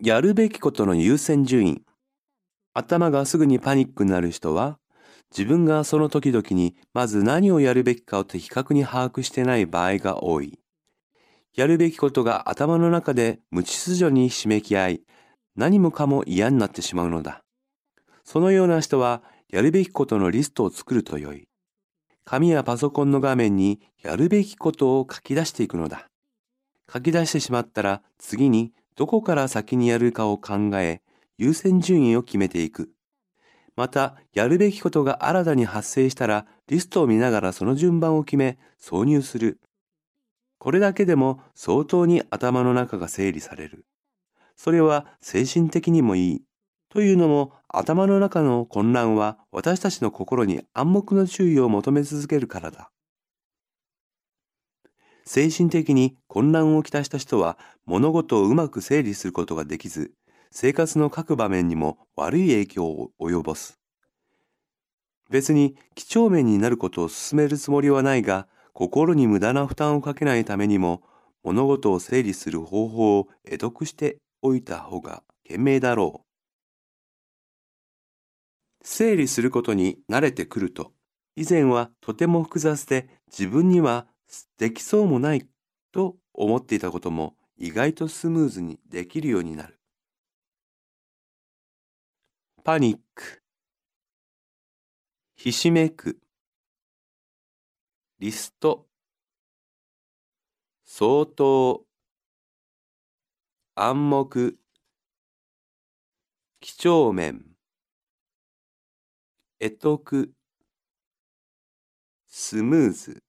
やるべきことの優先順位。頭がすぐにパニックになる人は、自分がその時々にまず何をやるべきかを的確に把握してない場合が多い。やるべきことが頭の中で無秩序に締めき合い、何もかも嫌になってしまうのだ。そのような人は、やるべきことのリストを作るとよい。紙やパソコンの画面にやるべきことを書き出していくのだ。書き出してしまったら次にどこから先にやるかを考え、優先順位を決めていく。また、やるべきことが新たに発生したら、リストを見ながらその順番を決め、挿入する。これだけでも相当に頭の中が整理される。それは精神的にもいい。というのも頭の中の混乱は私たちの心に暗黙の注意を求め続けるからだ。精神的に混乱をきたした人は物事をうまく整理することができず、生活の各場面にも悪い影響を及ぼす。別に几帳面になることを進めるつもりはないが、心に無駄な負担をかけないためにも、物事を整理する方法を得得しておいた方が賢明だろう。整理することに慣れてくると、以前はとても複雑で自分にはできそうもないと思っていたことも意外とスムーズにできるようになる。パニック。ひしめく。リスト。相当。暗黙。几帳面。得得。スムーズ。